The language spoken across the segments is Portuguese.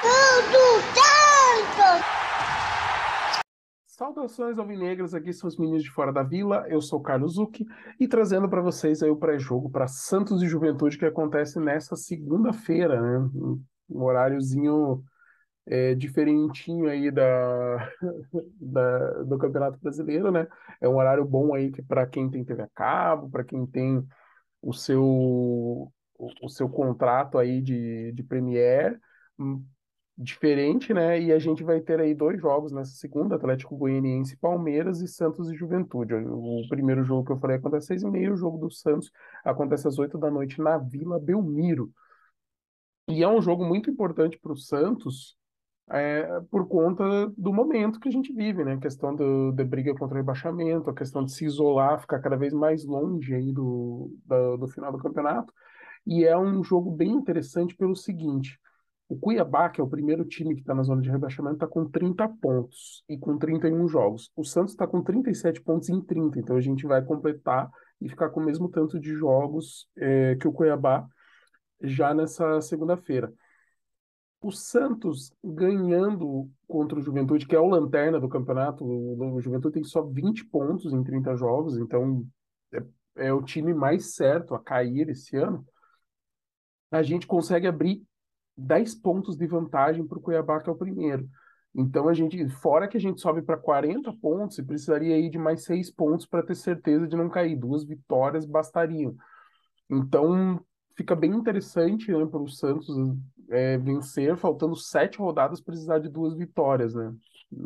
Tudo tanto! Saudações alvinegras, aqui são os meninos de fora da vila. Eu sou Carlos Zucchi e trazendo para vocês aí o pré-jogo para Santos e Juventude que acontece nessa segunda-feira, né? Um horáriozinho é, diferentinho aí da, da, do Campeonato Brasileiro, né? É um horário bom aí para quem tem TV a cabo, para quem tem o seu o, o seu contrato aí de, de Premier diferente, né? E a gente vai ter aí dois jogos nessa segunda, Atlético Goianiense Palmeiras e Santos e Juventude. O primeiro jogo que eu falei acontece às seis e meia, o jogo do Santos acontece às oito da noite na Vila Belmiro. E é um jogo muito importante para o Santos, é, por conta do momento que a gente vive, né? A questão do, da briga contra o rebaixamento, a questão de se isolar, ficar cada vez mais longe aí do, do, do final do campeonato. E é um jogo bem interessante pelo seguinte: o Cuiabá, que é o primeiro time que está na zona de rebaixamento, está com 30 pontos e com 31 jogos. O Santos está com 37 pontos em 30, então a gente vai completar e ficar com o mesmo tanto de jogos é, que o Cuiabá já nessa segunda-feira. O Santos ganhando contra o Juventude, que é o lanterna do campeonato, o, Juventude tem só 20 pontos em 30 jogos, então é, é o time mais certo a cair esse ano. A gente consegue abrir 10 pontos de vantagem para o Cuiabá, que é o primeiro. Então a gente, fora que a gente sobe para 40 pontos, você precisaria ir de mais 6 pontos para ter certeza de não cair. Duas vitórias bastariam. Então fica bem interessante né, para o Santos é, vencer, faltando sete rodadas, precisar de duas vitórias, né?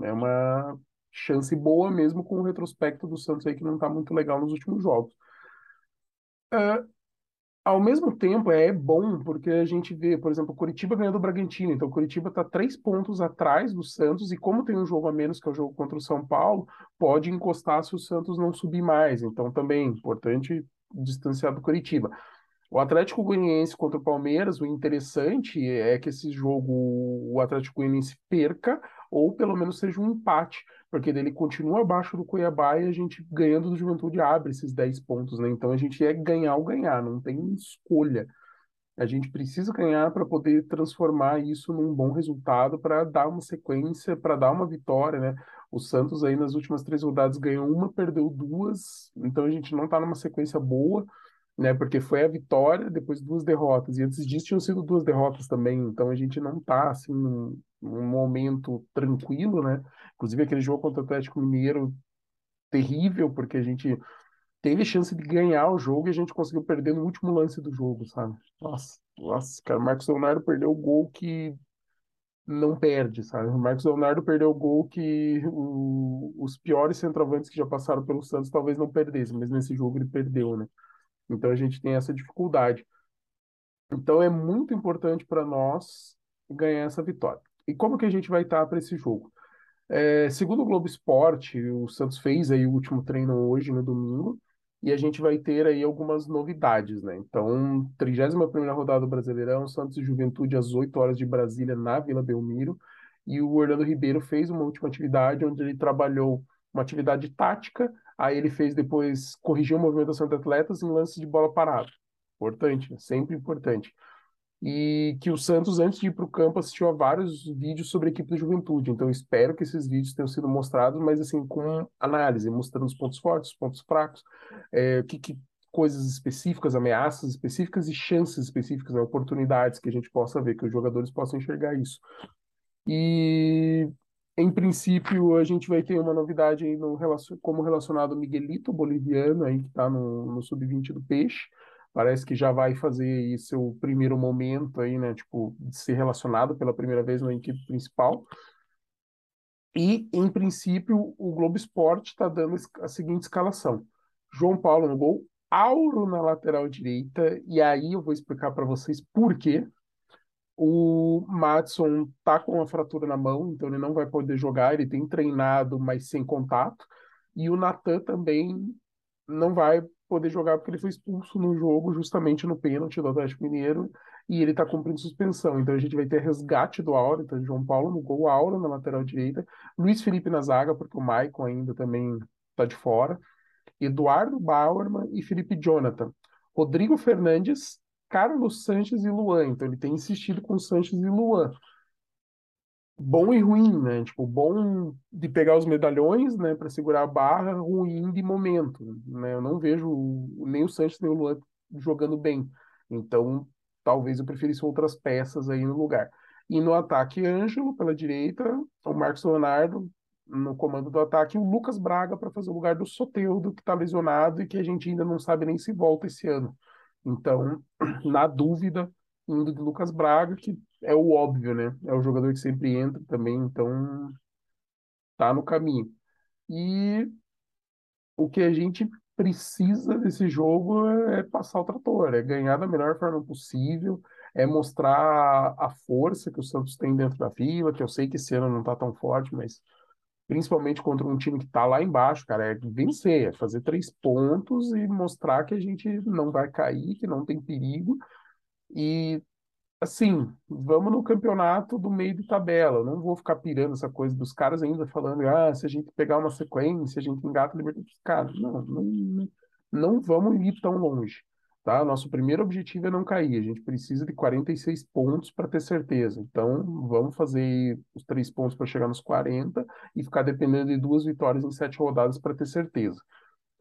É uma chance boa mesmo com o retrospecto do Santos aí que não está muito legal nos últimos jogos. Uh, ao mesmo tempo, é bom porque a gente vê, por exemplo, o Curitiba ganhando do Bragantino. Então, o Curitiba está três pontos atrás do Santos e como tem um jogo a menos que é o jogo contra o São Paulo, pode encostar se o Santos não subir mais. Então, também importante distanciar do Curitiba. O Atlético Goianiense contra o Palmeiras, o interessante é que esse jogo o Atlético Goianiense perca ou pelo menos seja um empate, porque ele continua abaixo do Cuiabá e a gente ganhando do Juventude abre esses 10 pontos, né? Então a gente é ganhar ou ganhar, não tem escolha. A gente precisa ganhar para poder transformar isso num bom resultado, para dar uma sequência, para dar uma vitória, né? O Santos aí nas últimas três rodadas ganhou uma, perdeu duas, então a gente não está numa sequência boa né? Porque foi a vitória, depois duas derrotas. E antes disso tinham sido duas derrotas também. Então a gente não tá assim num momento tranquilo, né? Inclusive aquele jogo contra o Atlético Mineiro terrível, porque a gente teve chance de ganhar o jogo e a gente conseguiu perder no último lance do jogo, sabe? Nossa, nossa, cara, o Marcos Leonardo perdeu o gol que não perde, sabe? O Marcos Leonardo perdeu o gol que o, os piores centroavantes que já passaram pelo Santos talvez não perdessem, mas nesse jogo ele perdeu, né? Então a gente tem essa dificuldade. Então é muito importante para nós ganhar essa vitória. E como que a gente vai estar para esse jogo? É, segundo o Globo Esporte, o Santos fez aí o último treino hoje, no domingo, e a gente vai ter aí algumas novidades, né? Então, 31ª rodada do Brasileirão, Santos e Juventude às 8 horas de Brasília, na Vila Belmiro, e o Orlando Ribeiro fez uma última atividade onde ele trabalhou uma atividade tática Aí ele fez depois, corrigiu a movimentação de atletas em lances de bola parada. Importante, né? sempre importante. E que o Santos, antes de ir para o campo, assistiu a vários vídeos sobre a equipe da juventude. Então, espero que esses vídeos tenham sido mostrados, mas assim, com análise, mostrando os pontos fortes, os pontos fracos, é, que, que coisas específicas, ameaças específicas e chances específicas, né, oportunidades que a gente possa ver, que os jogadores possam enxergar isso. E em princípio, a gente vai ter uma novidade aí no, como relacionado ao Miguelito, boliviano, aí, que está no, no sub-20 do Peixe. Parece que já vai fazer aí seu primeiro momento aí, né? Tipo, de ser relacionado pela primeira vez na equipe principal. E, em princípio, o Globo Esporte está dando a seguinte escalação: João Paulo no gol, Auro na lateral direita, e aí eu vou explicar para vocês por quê. O Matson tá com uma fratura na mão, então ele não vai poder jogar. Ele tem treinado, mas sem contato. E o Natan também não vai poder jogar porque ele foi expulso no jogo, justamente no pênalti do Atlético Mineiro, e ele está cumprindo suspensão. Então a gente vai ter resgate do Aura, então João Paulo no gol, Aura na lateral direita, Luiz Felipe na zaga, porque o Maicon ainda também está de fora, Eduardo Bauerman e Felipe Jonathan. Rodrigo Fernandes Carlos Sanches e Luan. Então ele tem insistido com Sanches e Luan. Bom e ruim, né? Tipo, bom de pegar os medalhões, né, para segurar a barra, ruim de momento, né? Eu não vejo nem o Sanches nem o Luan jogando bem. Então, talvez eu preferisse outras peças aí no lugar. E no ataque, Ângelo pela direita, o Marcos Leonardo no comando do ataque, e o Lucas Braga para fazer o lugar do Soteldo, que está lesionado e que a gente ainda não sabe nem se volta esse ano. Então, na dúvida, indo de Lucas Braga, que é o óbvio, né? É o jogador que sempre entra também, então tá no caminho. E o que a gente precisa desse jogo é passar o trator, é ganhar da melhor forma possível, é mostrar a força que o Santos tem dentro da Vila, que eu sei que esse ano não tá tão forte, mas principalmente contra um time que tá lá embaixo, cara, é vencer, é fazer três pontos e mostrar que a gente não vai cair, que não tem perigo. E assim, vamos no campeonato do meio de tabela. Eu não vou ficar pirando essa coisa dos caras ainda falando, ah, se a gente pegar uma sequência, a gente engata a Libertadores. Cara, não, não, não vamos ir tão longe. Tá? Nosso primeiro objetivo é não cair. A gente precisa de 46 pontos para ter certeza. Então, vamos fazer os três pontos para chegar nos 40 e ficar dependendo de duas vitórias em sete rodadas para ter certeza.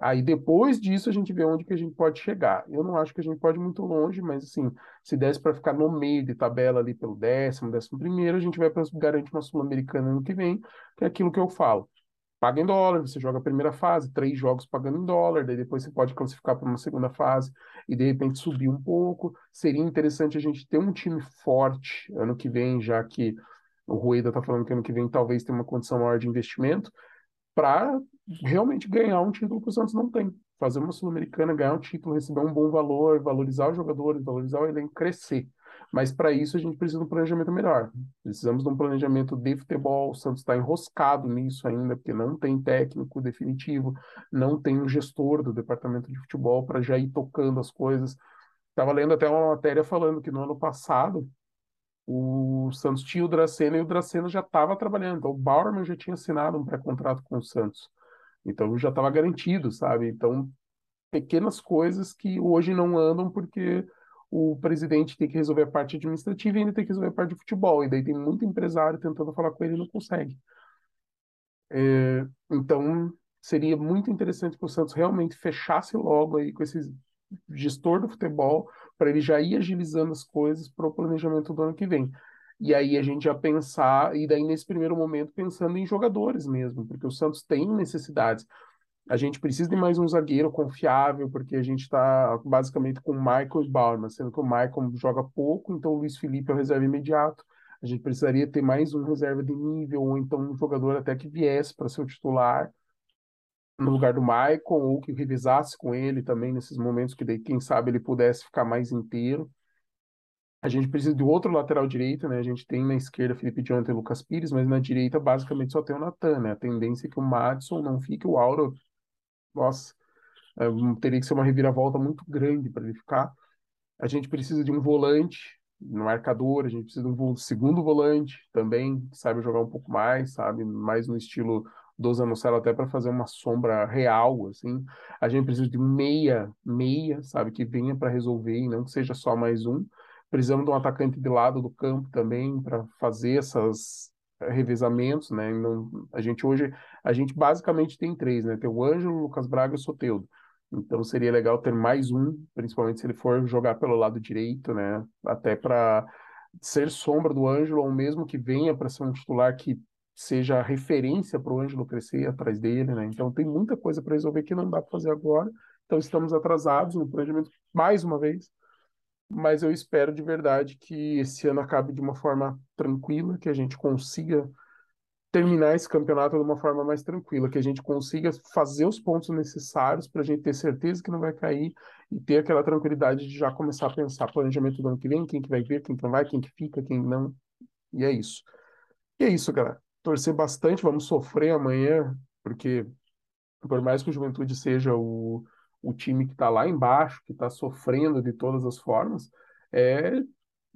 Aí depois disso a gente vê onde que a gente pode chegar. Eu não acho que a gente pode ir muito longe, mas assim, se desse para ficar no meio de tabela ali pelo décimo, décimo primeiro, a gente vai para garantir uma Sul-Americana ano que vem, que é aquilo que eu falo. Paga em dólar, você joga a primeira fase, três jogos pagando em dólar, daí depois você pode classificar para uma segunda fase e de repente subir um pouco. Seria interessante a gente ter um time forte ano que vem, já que o Rueda está falando que ano que vem talvez tenha uma condição maior de investimento, para realmente ganhar um título que o Santos não tem. Fazer uma Sul-Americana, ganhar um título, receber um bom valor, valorizar os jogadores, valorizar o elenco, crescer. Mas para isso a gente precisa de um planejamento melhor. Precisamos de um planejamento de futebol. O Santos está enroscado nisso ainda, porque não tem técnico definitivo, não tem um gestor do departamento de futebol para já ir tocando as coisas. Estava lendo até uma matéria falando que no ano passado o Santos tinha o Dracena e o Dracena já estava trabalhando. Então o Bauerman já tinha assinado um pré-contrato com o Santos. Então já estava garantido, sabe? Então, pequenas coisas que hoje não andam porque o presidente tem que resolver a parte administrativa e ainda tem que resolver a parte de futebol. E daí tem muito empresário tentando falar com ele e não consegue. É, então, seria muito interessante que o Santos realmente fechasse logo aí com esse gestor do futebol para ele já ir agilizando as coisas para o planejamento do ano que vem. E aí a gente já pensar, e daí nesse primeiro momento pensando em jogadores mesmo, porque o Santos tem necessidades. A gente precisa de mais um zagueiro confiável, porque a gente está basicamente com o Michael e Bauerman, sendo que o Michael joga pouco, então o Luiz Felipe é o reserva imediato. A gente precisaria ter mais um reserva de nível, ou então um jogador até que viesse para ser o titular no lugar do Michael, ou que revisasse com ele também nesses momentos que daí, quem sabe, ele pudesse ficar mais inteiro. A gente precisa de outro lateral direito, né? A gente tem na esquerda Felipe Jonathan e Lucas Pires, mas na direita basicamente só tem o Natan, né? A tendência é que o Madison não fique, o Auro, nossa, é, teria que ser uma reviravolta muito grande para ele ficar. A gente precisa de um volante no marcador, a gente precisa de um segundo volante também, que saiba jogar um pouco mais, sabe? Mais no estilo do Zanocelo até para fazer uma sombra real, assim. A gente precisa de meia, meia, sabe? Que venha para resolver e não que seja só mais um. Precisamos de um atacante de lado do campo também para fazer esses eh, revezamentos, né? Não, a gente hoje, a gente basicamente tem três, né? Tem o Ângelo, Lucas Braga e o Soteudo. Então seria legal ter mais um, principalmente se ele for jogar pelo lado direito, né? Até para ser sombra do Ângelo, ou mesmo que venha para ser um titular que seja referência para o Ângelo crescer atrás dele, né? Então tem muita coisa para resolver que não dá para fazer agora. Então estamos atrasados no planejamento mais uma vez mas eu espero de verdade que esse ano acabe de uma forma tranquila, que a gente consiga terminar esse campeonato de uma forma mais tranquila, que a gente consiga fazer os pontos necessários para a gente ter certeza que não vai cair e ter aquela tranquilidade de já começar a pensar planejamento do ano que vem, quem que vai vir, quem que não vai, quem que fica, quem não. E é isso. E é isso, galera. Torcer bastante, vamos sofrer amanhã, porque por mais que o Juventude seja o o time que está lá embaixo, que está sofrendo de todas as formas, é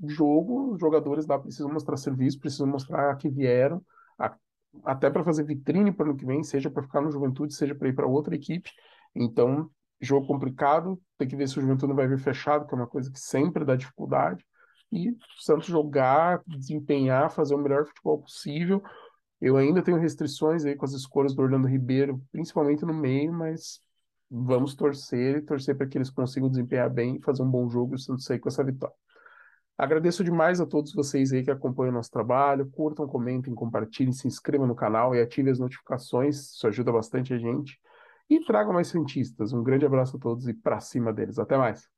jogo, os jogadores lá precisam mostrar serviço, precisam mostrar que vieram, a, até para fazer vitrine para o ano que vem, seja para ficar no Juventude, seja para ir para outra equipe. Então, jogo complicado, tem que ver se o Juventude vai vir fechado, que é uma coisa que sempre dá dificuldade. e o Santos jogar, desempenhar, fazer o melhor futebol possível. Eu ainda tenho restrições aí com as escolhas do Orlando Ribeiro, principalmente no meio, mas vamos torcer e torcer para que eles consigam desempenhar bem, fazer um bom jogo e o Santos sair com essa vitória. Agradeço demais a todos vocês aí que acompanham o nosso trabalho. Curtam, comentem, compartilhem, se inscrevam no canal e ativem as notificações. Isso ajuda bastante a gente. E tragam mais cientistas. Um grande abraço a todos e para cima deles. Até mais.